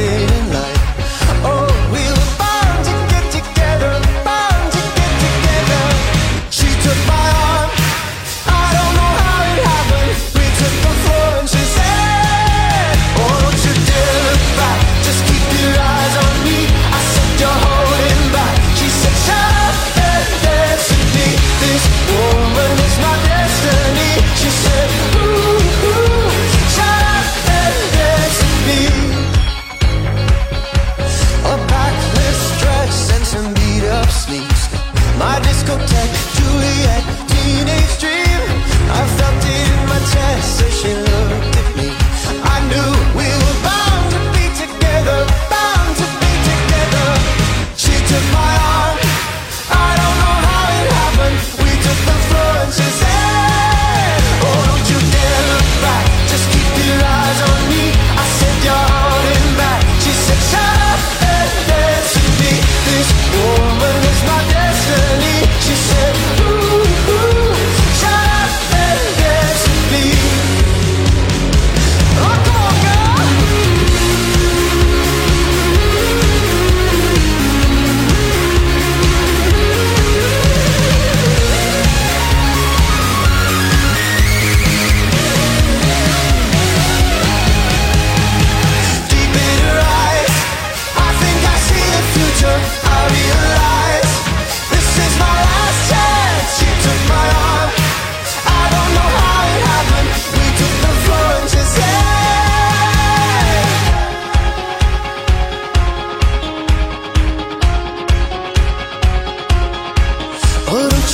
night discotheque.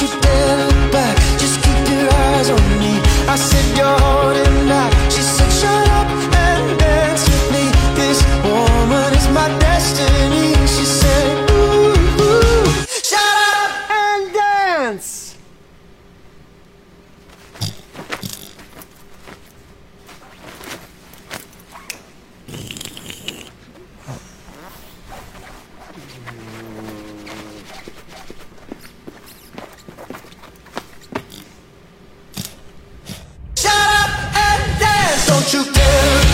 you dare look back. Just keep your eyes on me. I said you're holding Don't you dare